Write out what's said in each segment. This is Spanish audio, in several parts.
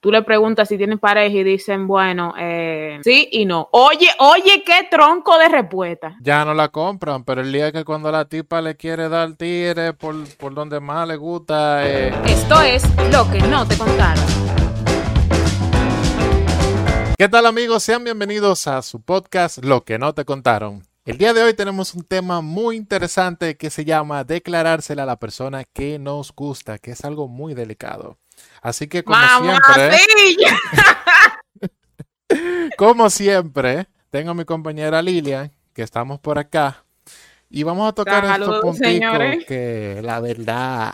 tú le preguntas si tienen pareja y dicen, bueno, eh, sí y no. Oye, oye, qué tronco de respuesta. Ya no la compran, pero el día que cuando la tipa le quiere dar tire por, por donde más le gusta. Eh. Esto es lo que no te contaron. ¿Qué tal amigos? Sean bienvenidos a su podcast Lo que no te contaron. El día de hoy tenemos un tema muy interesante que se llama declarársela a la persona que nos gusta, que es algo muy delicado. Así que como siempre, como siempre, tengo a mi compañera Lilian, que estamos por acá, y vamos a tocar estos puntitos que la verdad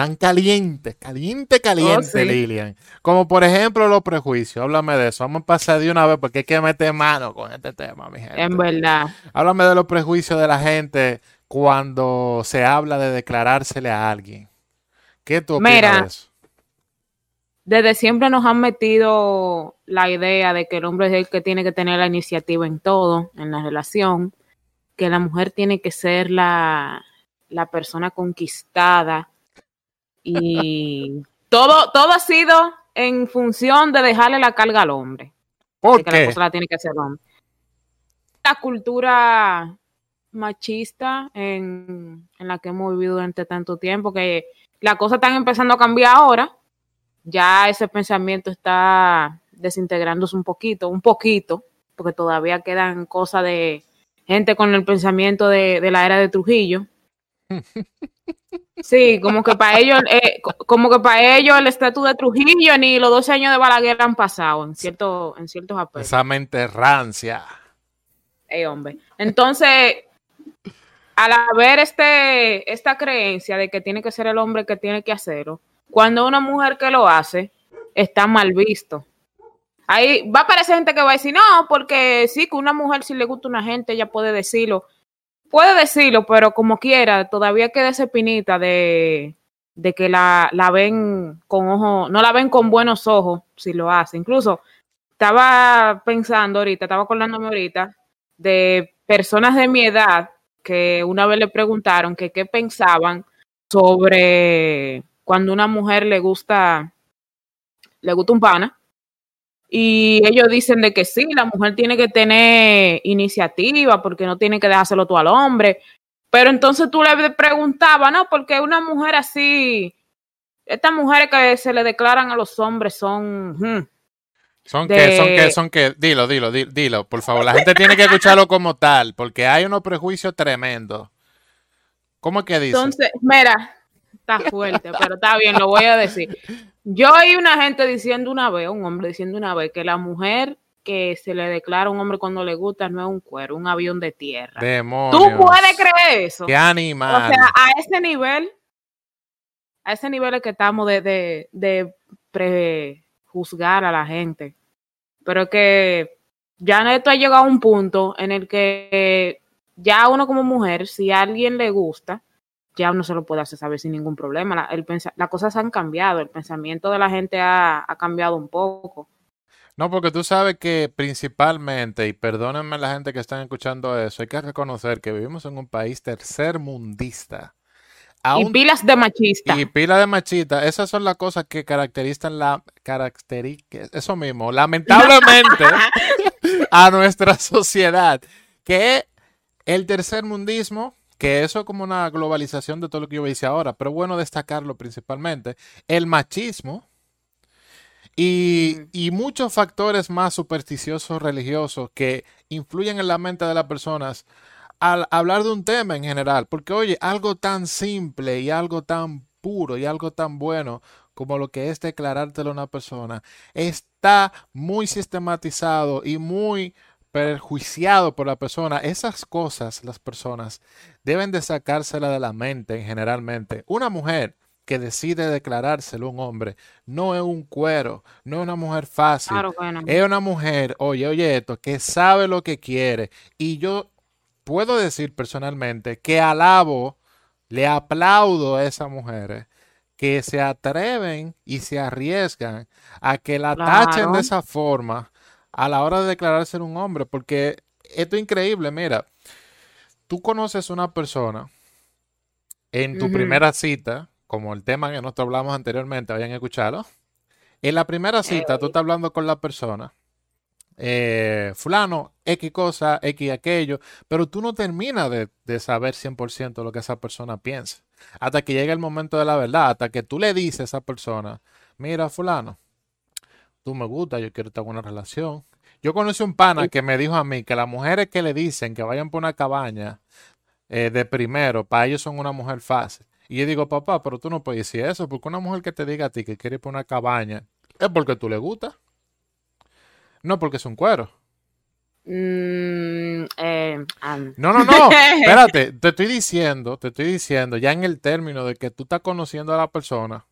tan caliente, caliente, caliente, oh, Lilian. Como por ejemplo los prejuicios. Háblame de eso. Vamos a pasar de una vez porque hay que meter mano con este tema, mi gente. En verdad. Háblame de los prejuicios de la gente cuando se habla de declarársele a alguien. ¿Qué tú opinas de eso? Desde siempre nos han metido la idea de que el hombre es el que tiene que tener la iniciativa en todo, en la relación, que la mujer tiene que ser la, persona conquistada y todo, todo ha sido en función de dejarle la carga al hombre. ¿Por que la cosa la tiene que hacer el hombre. La cultura machista en, en la que hemos vivido durante tanto tiempo, que la cosa está empezando a cambiar ahora, ya ese pensamiento está desintegrándose un poquito, un poquito, porque todavía quedan cosas de gente con el pensamiento de, la era de Trujillo. Sí, como que para ellos, eh, como que para ellos el estatus de Trujillo ni los 12 años de Balaguer han pasado en cierto, en ciertos aspectos. Esa mente rancia. Eh, hombre. Entonces, al haber este, esta creencia de que tiene que ser el hombre que tiene que hacerlo, cuando una mujer que lo hace está mal visto. Ahí va a aparecer gente que va a decir, no, porque sí, que una mujer si le gusta a una gente, ella puede decirlo. Puede decirlo, pero como quiera, todavía queda esa pinita de, de que la, la ven con ojos, no la ven con buenos ojos si lo hace. Incluso estaba pensando ahorita, estaba acordándome ahorita de personas de mi edad que una vez le preguntaron que qué pensaban sobre cuando una mujer le gusta, le gusta un pana, y ellos dicen de que sí, la mujer tiene que tener iniciativa porque no tiene que dejárselo tú al hombre. Pero entonces tú le preguntabas, ¿no? Porque una mujer así, estas mujeres que se le declaran a los hombres son... Hmm, ¿Son que, son que, son que, dilo, dilo, dilo, dilo, por favor. La gente tiene que escucharlo como tal, porque hay unos prejuicios tremendos. ¿Cómo es que dice? Entonces, mira, está fuerte, pero está bien, lo voy a decir. Yo oí una gente diciendo una vez, un hombre diciendo una vez, que la mujer que se le declara a un hombre cuando le gusta no es un cuero, un avión de tierra. ¿Tú puedes creer eso? ¡Qué animal! O sea, a ese nivel, a ese nivel es que estamos de, de, de prejuzgar a la gente. Pero que ya esto ha llegado a un punto en el que ya uno como mujer, si a alguien le gusta, ya uno se lo puede hacer saber sin ningún problema. La, el, las cosas han cambiado, el pensamiento de la gente ha, cambiado un poco. No, porque tú sabes que principalmente, y perdónenme la gente que están escuchando eso, hay que reconocer que vivimos en un país tercermundista. y pilas de machista. Y pilas de machista. Esas son las cosas que caracterizan la eso mismo, lamentablemente, a nuestra sociedad. Que el tercermundismo que eso es como una globalización de todo lo que yo hice ahora, pero bueno destacarlo principalmente, el machismo y, y, muchos factores más supersticiosos religiosos que influyen en la mente de las personas al hablar de un tema en general, porque oye, algo tan simple y algo tan puro y algo tan bueno como lo que es declarártelo a una persona, está muy sistematizado y muy perjuiciado por la persona, esas cosas las personas deben de sacársela de la mente generalmente. Una mujer que decide declarárselo un hombre no es un cuero, no es una mujer fácil. Es una mujer, oye, oye esto, que sabe lo que quiere. Y yo puedo decir personalmente que alabo, le aplaudo a esas mujeres que se atreven y se arriesgan a que la tachen de esa forma a la hora de declararse un hombre, porque esto es increíble, mira, tú conoces una persona en tu primera cita, como el tema que nosotros hablamos anteriormente, vayan a escucharlo, En la primera cita, tú estás hablando con la persona, eh, fulano, X cosa, X aquello, pero tú no terminas de, de saber 100% lo que esa persona piensa. Hasta que llega el momento de la verdad, hasta que tú le dices a esa persona, mira, fulano, tú me gusta, yo quiero tener una relación. Yo conocí un pana que me dijo a mí que las mujeres que le dicen que vayan por una cabaña eh, de primero, para ellos son una mujer fácil. Y yo digo, papá, pero tú no puedes decir eso, porque una mujer que te diga a ti que quiere ir por una cabaña, es porque tú le gusta. No porque es un cuero. Mm, eh, No, no, no. Espérate, te estoy diciendo, te estoy diciendo, ya en el término de que tú estás conociendo a la persona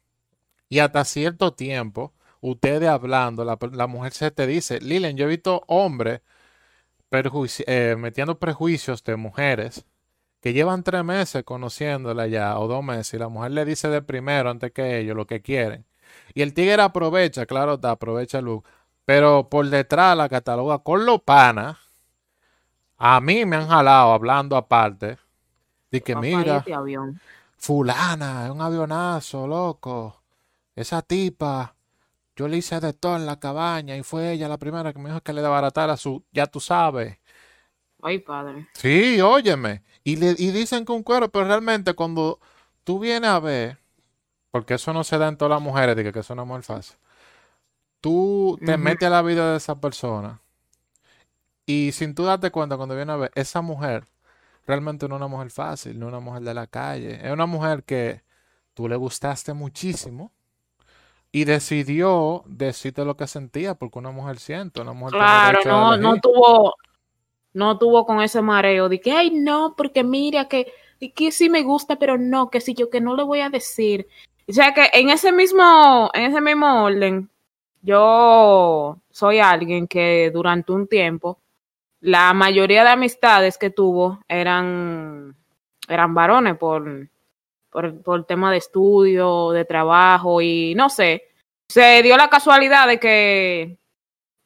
y hasta cierto tiempo, ustedes hablando, la, la mujer se te dice, Lilian, yo he visto hombres perjuici- eh, metiendo prejuicios de mujeres que llevan tres meses conociéndola ya, o dos meses, y la mujer le dice de primero antes que ellos lo que quieren. Y el tigre aprovecha, claro, está, aprovecha look, pero por detrás la cataloga con los panas. A mí me han jalado hablando aparte. De que mira, este avión. fulana, es un avionazo, loco. Esa tipa, yo le hice de todo en la cabaña y fue ella la primera que me dijo que le desbaratara su, ya tú sabes. Ay, padre. Sí, óyeme. Y, le, y dicen que un cuero, pero realmente cuando tú vienes a ver, porque eso no se da en todas las mujeres, de que, eso no es muy fácil, tú te metes a la vida de esa persona y sin tú darte cuenta cuando vienes a ver, esa mujer realmente no es una mujer fácil, no es una mujer de la calle, es una mujer que tú le gustaste muchísimo y decidió decirte lo que sentía, porque una mujer siente, una mujer Claro, no, no tuvo, no tuvo con ese mareo de que, ay, no, porque mira que, que sí me gusta, pero no, que sí, yo que no le voy a decir. O sea que en ese mismo, en ese mismo orden, yo soy alguien que durante un tiempo, la mayoría de amistades que tuvo eran, eran varones por, por, por tema de estudio, de trabajo y no sé. Se dio la casualidad de que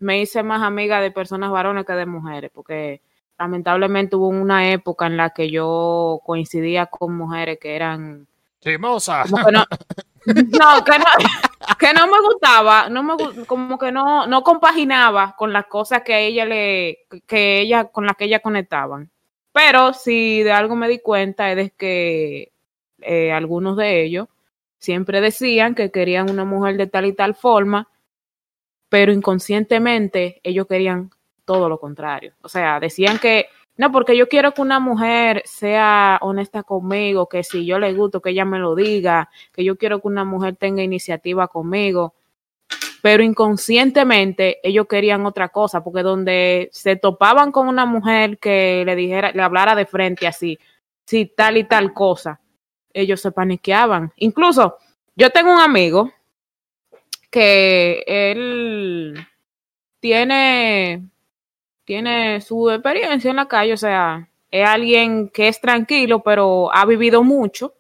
me hice más amiga de personas varones que de mujeres, porque lamentablemente hubo una época en la que yo coincidía con mujeres que eran como que no, no, que no, que no me gustaba, no me como que no, no compaginaba con las cosas que a ella le, que ella, con las que ella conectaban. Pero si de algo me di cuenta es de que eh, algunos de ellos siempre decían que querían una mujer de tal y tal forma, pero inconscientemente ellos querían todo lo contrario. O sea, decían que no, porque yo quiero que una mujer sea honesta conmigo, que si yo le gusto, que ella me lo diga, que yo quiero que una mujer tenga iniciativa conmigo. Pero inconscientemente ellos querían otra cosa, porque donde se topaban con una mujer que le dijera, le hablara de frente así, si tal y tal cosa, ellos se paniqueaban. Incluso yo tengo un amigo que él tiene tiene su experiencia en la calle, o sea, es alguien que es tranquilo, pero ha vivido mucho.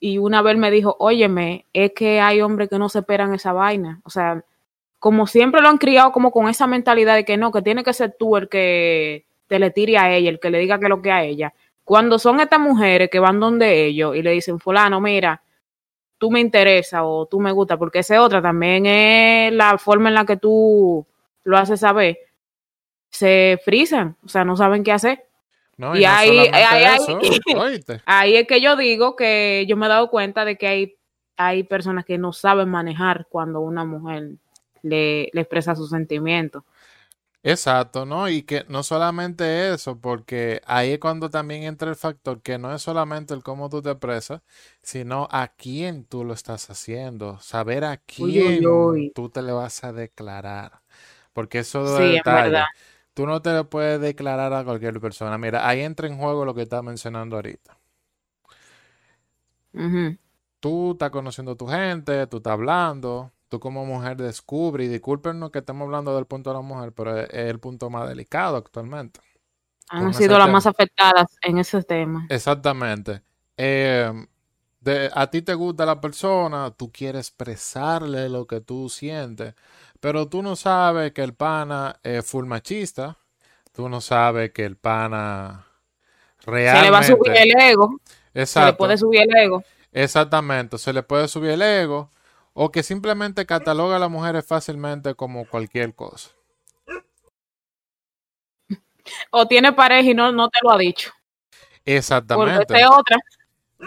Y una vez me dijo, óyeme, es que hay hombres que no se esperan esa vaina. O sea, como siempre lo han criado como con esa mentalidad de que no, que tiene que ser tú el que te le tire a ella, el que le diga que lo que a ella. Cuando son estas mujeres que van donde ellos y le dicen, fulano, mira, tú me interesa o tú me gusta, porque esa otra también es la forma en la que tú lo haces saber se frisan, o sea, no saben qué hacer. No, Y y, no ahí- ahí- ahí- eso. Ahí es que yo digo que yo me he dado cuenta de que hay, hay personas que no saben manejar cuando una mujer le, le expresa sus sentimientos. Exacto, ¿no? Y que no solamente eso, porque ahí es cuando también entra el factor que no es solamente el cómo tú te expresas, sino a quién tú lo estás haciendo, saber a quién uy, uy. tú te le vas a declarar, porque eso Sí, es en detalle. verdad. Tú no te le puedes declarar a cualquier persona. Mira, ahí entra en juego lo que estás mencionando ahorita. Tú estás conociendo a tu gente, tú estás hablando, tú como mujer descubres, y discúlpenos que estamos hablando del punto de la mujer, pero es el punto más delicado actualmente. Han sido las tema. más afectadas en ese tema. Exactamente. Eh, de- a ti te gusta la persona, tú quieres expresarle lo que tú sientes, pero tú no sabes que el pana es full machista, tú no sabes que el pana Se le va a subir realmente... el ego, se le puede subir el ego. Exactamente, se le puede subir el ego o que simplemente cataloga a las mujeres fácilmente como cualquier cosa. O tiene pareja y no, no te lo ha dicho. Exactamente. Porque otra.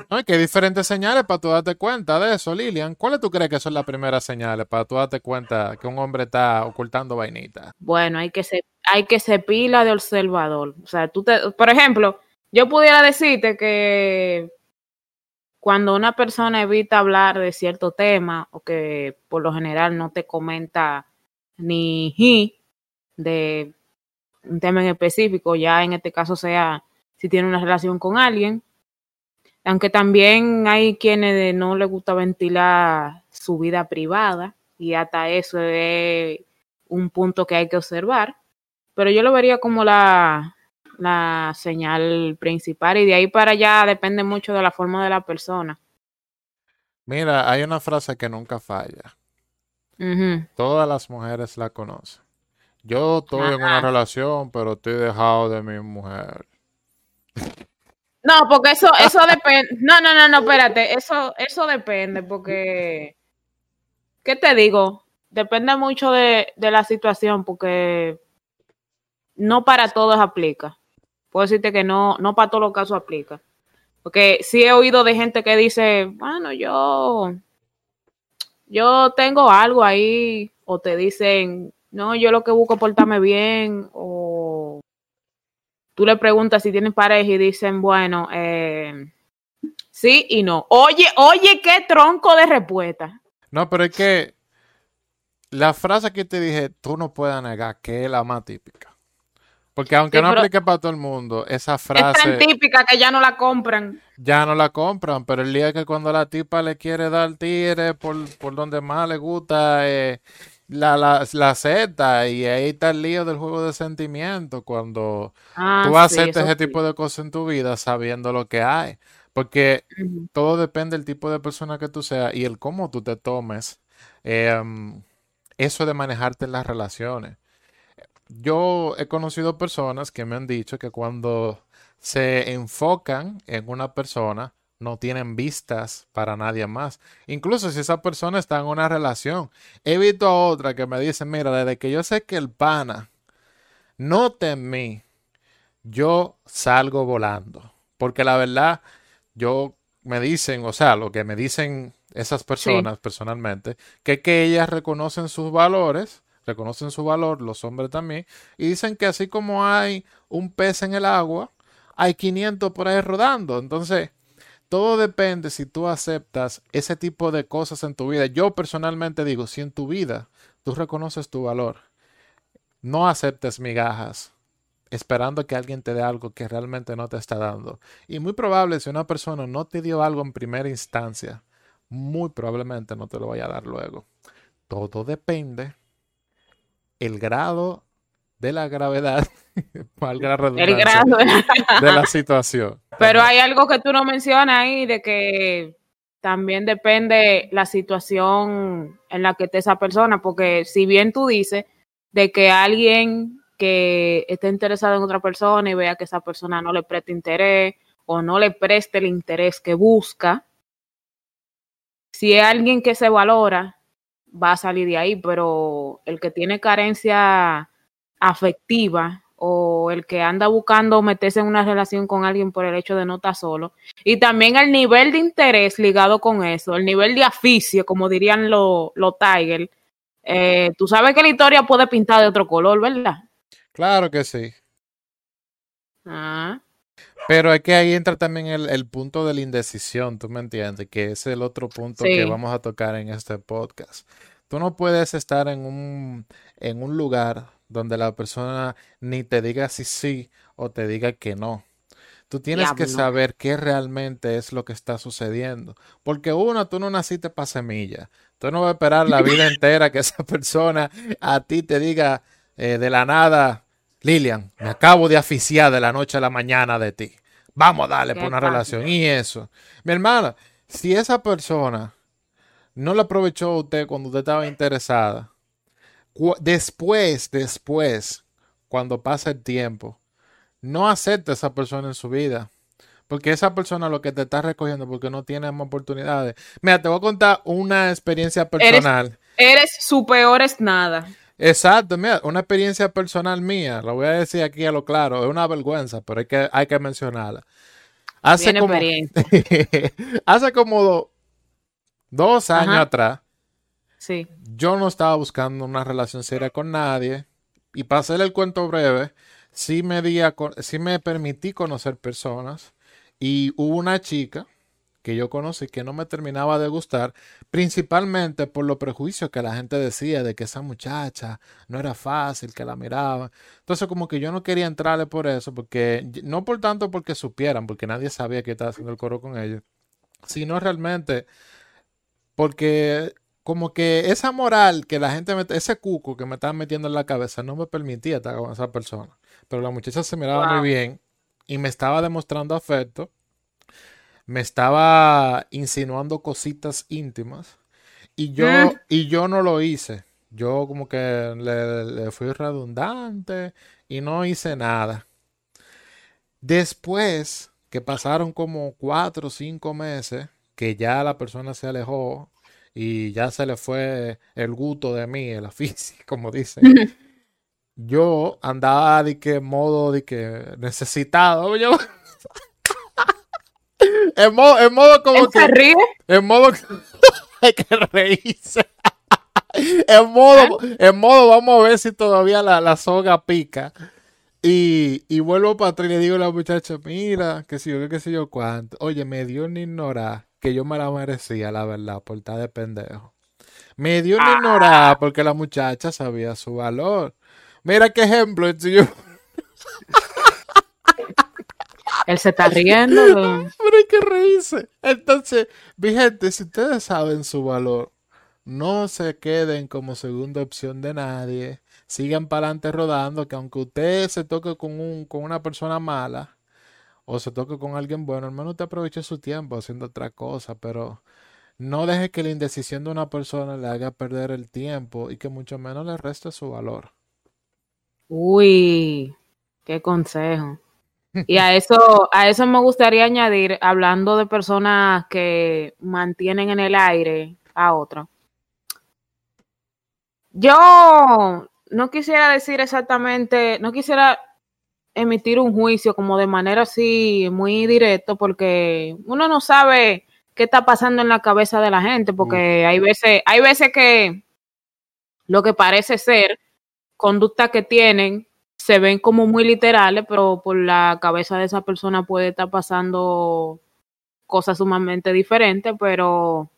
No, que hay diferentes señales para tú darte cuenta de eso, Lilian. ¿Cuáles tú crees que son las primeras señales para tú darte cuenta que un hombre está ocultando vainitas? Bueno, hay que ser, hay que ser pila de observador. O sea, tú te, por ejemplo, yo pudiera decirte que cuando una persona evita hablar de cierto tema o que por lo general no te comenta ni de un tema en específico, ya en este caso sea si tiene una relación con alguien, aunque también hay quienes no les gusta ventilar su vida privada y hasta eso es un punto que hay que observar, pero yo lo vería como la, la señal principal y de ahí para allá depende mucho de la forma de la persona. Mira, hay una frase que nunca falla. Todas las mujeres la conocen. Yo estoy en una relación, pero estoy dejado de mi mujer. No, porque eso, eso depende. No, no, no, no, espérate. Eso, eso depende, porque. ¿Qué te digo? Depende mucho de, de la situación, porque no para todos aplica. Puedo decirte que no, no para todos los casos aplica. Porque sí he oído de gente que dice, bueno, yo, yo tengo algo ahí, o te dicen, no, yo lo que busco es portarme bien, o tú le preguntas si tienen pareja y dicen, bueno, eh, sí y no. Oye, oye, qué tronco de respuesta. No, pero es que la frase que te dije, tú no puedes negar que es la más típica. Porque aunque no aplique para todo el mundo, esa frase... Es tan típica que ya no la compran. Ya no la compran, pero el día que cuando la tipa le quiere dar tigre por, por donde más le gusta eh, la, la, la Z, y ahí está el lío del juego de sentimientos, cuando ah, tú haces ese tipo de cosas en tu vida sabiendo lo que hay. Porque todo depende del tipo de persona que tú seas y el cómo tú te tomes. Em, eso de manejarte en las relaciones yo he conocido personas que me han dicho que cuando se enfocan en una persona, no tienen vistas para nadie más. Incluso si esa persona está en una relación. He visto a otra que me dice, mira, desde que yo sé que el pana no en mí, yo salgo volando. Porque la verdad, yo me dicen, o sea, lo que me dicen esas personas personalmente, que, que ellas reconocen sus valores reconocen su valor, los hombres también, y dicen que así como hay un pez en el agua, hay 500 por ahí rodando. Entonces, todo depende si tú aceptas ese tipo de cosas en tu vida. Yo personalmente digo, si en tu vida tú reconoces tu valor, no aceptes migajas esperando que alguien te dé algo que realmente no te está dando. Y muy probable si una persona no te dio algo en primera instancia, muy probablemente no te lo vaya a dar luego. Todo depende el grado de la gravedad, valga la el grado de la situación. Pero hay algo que tú no mencionas ahí de que también depende la situación en la que esté esa persona, porque si bien tú dices de que alguien que esté interesado en otra persona y vea que esa persona no le preste interés o no le preste el interés que busca, si es alguien que se valora, va a salir de ahí, pero el que tiene carencia afectiva o el que anda buscando meterse en una relación con alguien por el hecho de no estar solo. Y también el nivel de interés ligado con eso, el nivel de aficio, como dirían los lo Tiger. Eh, tú sabes que la historia puede pintar de otro color, ¿verdad? Claro que sí. Ah. Pero es que ahí entra también el, punto de la indecisión, tú me entiendes, que es el otro punto que vamos a tocar en este podcast. Tú no puedes estar en un, en un lugar donde la persona ni te diga si sí o te diga que no. Tú tienes que saber qué realmente es lo que está sucediendo. Porque uno, tú no naciste para semilla. Tú no vas a esperar la vida entera que esa persona a ti te diga eh, de la nada, Lilian, me acabo de aficiar de la noche a la mañana de ti. Vamos a darle por una relación. Y eso. Mi hermana, si esa persona no le aprovechó a usted cuando usted estaba interesada, después, después, cuando pasa el tiempo, no acepte a esa persona en su vida. Porque esa persona lo que te está recogiendo porque no tiene más oportunidades. Mira, te voy a contar una experiencia personal. Eres, su peor es nada. Exacto, mira, una experiencia personal mía, la voy a decir aquí a lo claro, es una vergüenza, pero hay que, hay que mencionarla. Hace como, hace como dos años atrás, sí. yo no estaba buscando una relación seria con nadie y para hacer el cuento breve, sí me, di sí me permití conocer personas y hubo una chica que yo conocí que no me terminaba de gustar, principalmente por los prejuicios que la gente decía de que esa muchacha no era fácil, que la miraba. Entonces como que yo no quería entrarle por eso, porque no por tanto porque supieran, porque nadie sabía que estaba haciendo el coro con ella, sino realmente porque como que esa moral que la gente, me, ese cuco que me estaba metiendo en la cabeza no me permitía estar con esa persona. Pero la muchacha se miraba muy bien y me estaba demostrando afecto me estaba insinuando cositas íntimas y yo, mm. y yo no lo hice. Yo como que le, fui redundante y no hice nada. Después que pasaron como cuatro o cinco meses, que ya la persona se alejó y ya se le fue el gusto de mí, el aficio, como dicen. yo andaba de que modo de que necesitado. Yo, en modo, en modo como que. ríe? En modo. hay que reírse. en modo, en modo, vamos a ver si todavía la, soga pica. Y, y, vuelvo para atrás y le digo a la muchacha, mira, que si yo, que sé yo cuánto. Oye, me dio un ignorar que yo me la merecía, la verdad, por estar de pendejo. Me dio un ah. ignorar porque la muchacha sabía su valor. Mira qué ejemplo. Yo... Él se está riendo. Pero hay que reírse. Entonces, mi gente, si ustedes saben su valor, no se queden como segunda opción de nadie. Sigan para adelante rodando, que aunque usted se toque con, un, con una persona mala o se toque con alguien bueno, al menos usted aproveche su tiempo haciendo otra cosa, pero no deje que la indecisión de una persona le haga perder el tiempo y que mucho menos le reste su valor. Uy, qué consejo. Y a eso, a eso me gustaría añadir, hablando de personas que mantienen en el aire a otra. Yo no quisiera decir exactamente, no quisiera emitir un juicio como de manera así muy directo, porque uno no sabe qué está pasando en la cabeza de la gente, porque hay veces, hay veces que lo que parece ser conducta que tienen se ven como muy literales, pero por la cabeza de esa persona puede estar pasando cosas sumamente diferentes, pero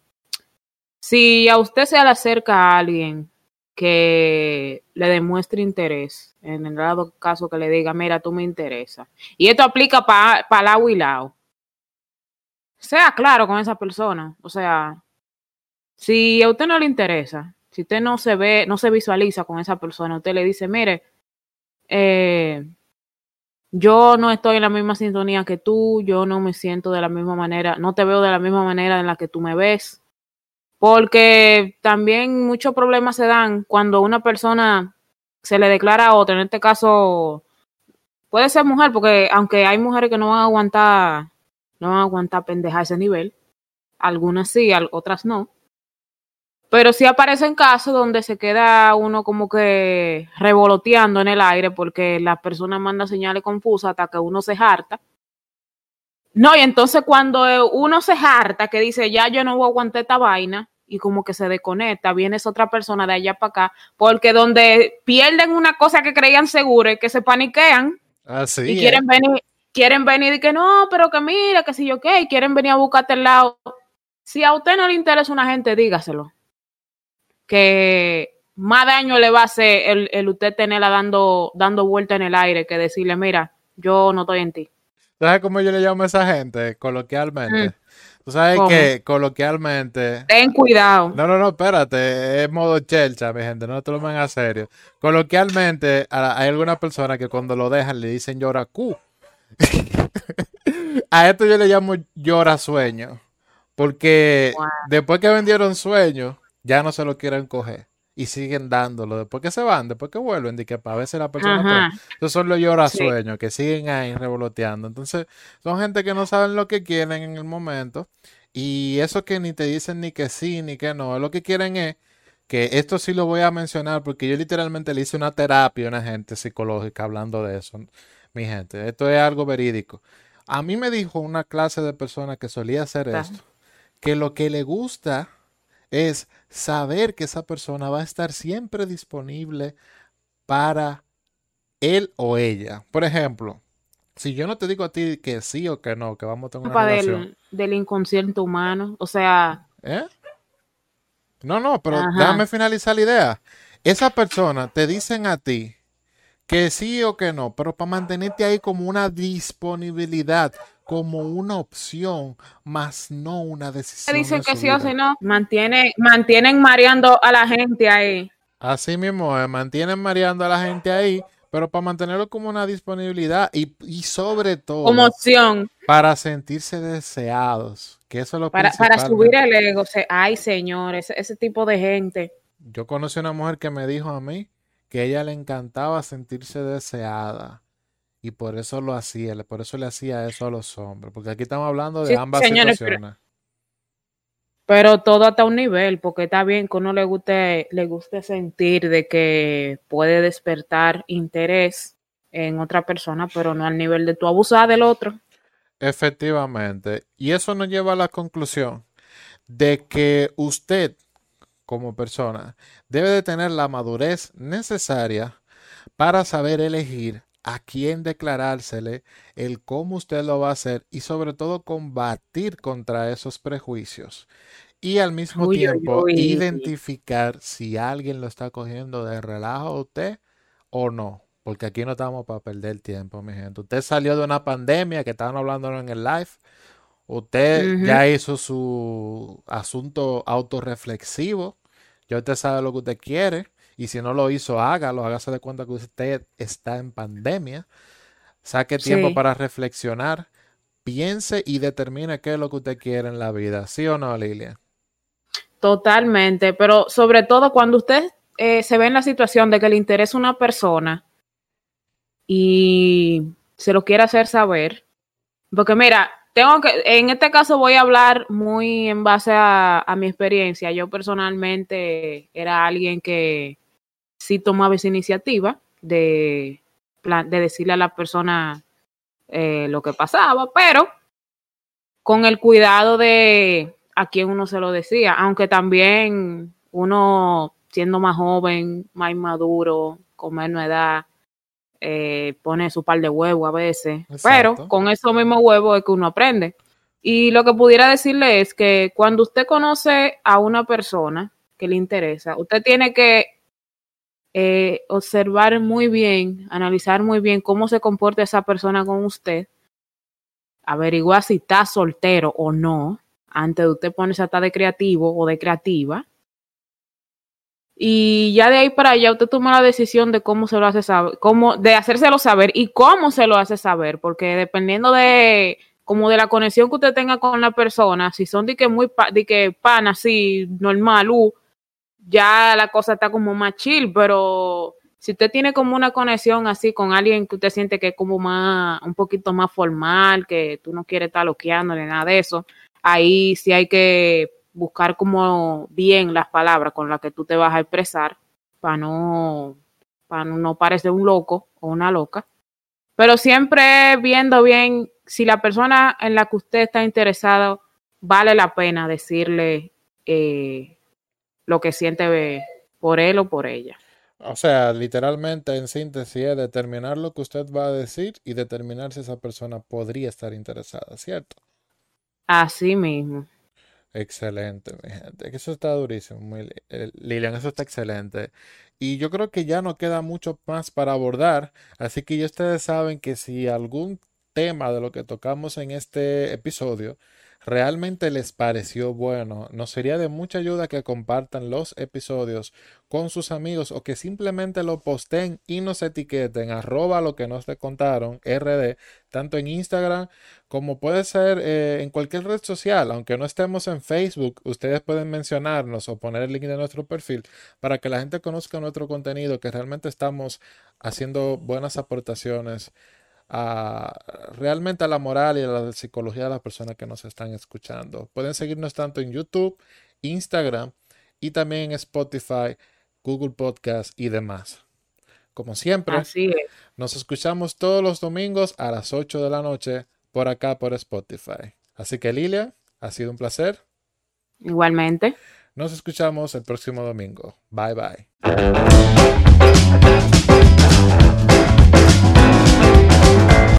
si a usted se le acerca a alguien que le demuestre interés, en el dado caso que le diga, mira, tú me interesa, y esto aplica para pa lado y lado, sea claro con esa persona, o sea, si a usted no le interesa, si usted no se ve, no se visualiza con esa persona, usted le dice, mire, eh, yo no estoy en la misma sintonía que tú, yo no me siento de la misma manera, no te veo de la misma manera en la que tú me ves, porque también muchos problemas se dan cuando una persona se le declara a otra, en este caso puede ser mujer, porque aunque hay mujeres que no van a aguantar, no van a aguantar pendeja a ese nivel, algunas sí, otras no, pero sí aparecen casos donde se queda uno como que revoloteando en el aire porque la persona manda señales confusas hasta que uno se harta. No, y entonces cuando uno se harta, que dice, ya yo no voy a aguantar esta vaina, y como que se desconecta, viene esa otra persona de allá para acá, porque donde pierden una cosa que creían segura, que se paniquean Así y quieren venir, quieren venir y que no, pero que mira, que si yo qué, quieren venir a buscarte el lado. Si a usted no le interesa una gente, dígaselo que más daño le va a hacer el, el usted tenerla dando, dando vuelta en el aire que decirle, mira, yo no estoy en ti. ¿Sabes cómo yo le llamo a esa gente? Coloquialmente. Mm. Tú sabes que coloquialmente. Ten cuidado. No, no, no, espérate. Es modo chelcha, mi gente. No te lo a serio. Coloquialmente, hay algunas personas que cuando lo dejan le dicen llora cu. a esto yo le llamo llora sueño. Porque después que vendieron sueño, ya no se lo quieren coger. y siguen dándolo. Después que se van, después que vuelven, de que para veces la persona. Pues, esos son los llora sueños que siguen ahí revoloteando. Entonces, son gente que no saben lo que quieren en el momento. Y eso que ni te dicen ni que sí ni que no. Lo que quieren es que esto sí lo voy a mencionar porque yo literalmente le hice una terapia a una gente psicológica hablando de eso, mi gente. Esto es algo verídico. A mí me dijo una clase de persona que solía hacer esto, que lo que le gusta es saber que esa persona va a estar siempre disponible para él o ella. Por ejemplo, si yo no te digo a ti que sí o que no, que vamos a tener una relación. Del, del inconsciente humano, o sea... ¿Eh? No, no, pero déjame finalizar la idea. Esa persona te dicen a ti que sí o que no, pero para mantenerte ahí como una disponibilidad, como una opción, más no una decisión. Dicen que sí o que no, mantiene, mantienen mareando a la gente ahí. Así mismo, eh, mantienen mareando a la gente ahí, pero para mantenerlo como una disponibilidad y, sobre todo. Como opción. Para sentirse deseados, que eso es lo para, para subir el ego. ay, señor, ese, tipo de gente. Yo conocí una mujer que me dijo a mí que a ella le encantaba sentirse deseada. Y por eso lo hacía, por eso le hacía eso a los hombres. Porque aquí estamos hablando de ambas situaciones. Pero, todo hasta un nivel, porque está bien que uno le guste, le guste sentir de que puede despertar interés en otra persona, pero no al nivel de tu abusar del otro. Efectivamente. Y eso nos lleva a la conclusión de que usted, como persona, debe de tener la madurez necesaria para saber elegir a quién declarársele, el cómo usted lo va a hacer y sobre todo combatir contra esos prejuicios. Y al mismo tiempo identificar si alguien lo está cogiendo de relajo a usted o no. Porque aquí no estamos para perder tiempo, mi gente. Usted salió de una pandemia que estaban hablando en el live. Usted ya hizo su asunto autorreflexivo. Ya usted sabe lo que usted quiere. Y si no lo hizo, hágalo. Hágase de cuenta que usted está en pandemia. Saque tiempo para reflexionar. Piense y determine qué es lo que usted quiere en la vida. ¿Sí o no, Lilia? Totalmente. Pero sobre todo cuando usted eh, se ve en la situación de que le interesa una persona y se lo quiere hacer saber. Porque mira, tengo que, en este caso voy a hablar muy en base a, mi experiencia. Yo personalmente era alguien que sí tomaba esa iniciativa de, de decirle a la persona eh, lo que pasaba, pero con el cuidado de a quién uno se lo decía, aunque también uno siendo más joven, más maduro, con menos edad, eh, pone su par de huevos a veces, pero con esos mismos huevos es que uno aprende. Y lo que pudiera decirle es que cuando usted conoce a una persona que le interesa, usted tiene que eh, observar muy bien, analizar muy bien cómo se comporta esa persona con usted, averiguar si está soltero o no, antes de usted ponerse a estar de creativo o de creativa. Y ya de ahí para allá usted toma la decisión de cómo se lo hace saber, cómo, de hacérselo saber y cómo se lo hace saber, porque dependiendo de como de la conexión que usted tenga con la persona, si son de que muy de que pan así normal, uh, ya la cosa está como más chill, pero si usted tiene como una conexión así con alguien que usted siente que es como más, un poquito más formal, que tú no quieres estar loqueando ni nada de eso, ahí sí hay que buscar como bien las palabras con las que tú te vas a expresar para no, para no parecer un loco o una loca. Pero siempre viendo bien si la persona en la que usted está interesado vale la pena decirle eh, lo que siente por él o por ella. O sea, literalmente en síntesis es determinar lo que usted va a decir y determinar si esa persona podría estar interesada, ¿cierto? Así mismo. Excelente, mi gente. Eso está durísimo, eh, Lilian, eso está excelente. Y yo creo que ya no queda mucho más para abordar, así que ya ustedes saben que si algún tema de lo que tocamos en este episodio realmente les pareció bueno, nos sería de mucha ayuda que compartan los episodios con sus amigos o que simplemente lo posten y nos etiqueten arroba lo que nos le contaron rd tanto en Instagram como puede ser eh, en cualquier red social. Aunque no estemos en Facebook ustedes pueden mencionarnos o poner el link de nuestro perfil para que la gente conozca nuestro contenido que realmente estamos haciendo buenas aportaciones realmente a la moral y a la psicología de las personas que nos están escuchando. Pueden seguirnos tanto en YouTube, Instagram y también en Spotify, Google Podcast y demás. Como siempre, nos escuchamos todos los domingos a las 8 de la noche por acá por Spotify. Así que Lilia, ha sido un placer. Igualmente. Nos escuchamos el próximo domingo. Bye bye.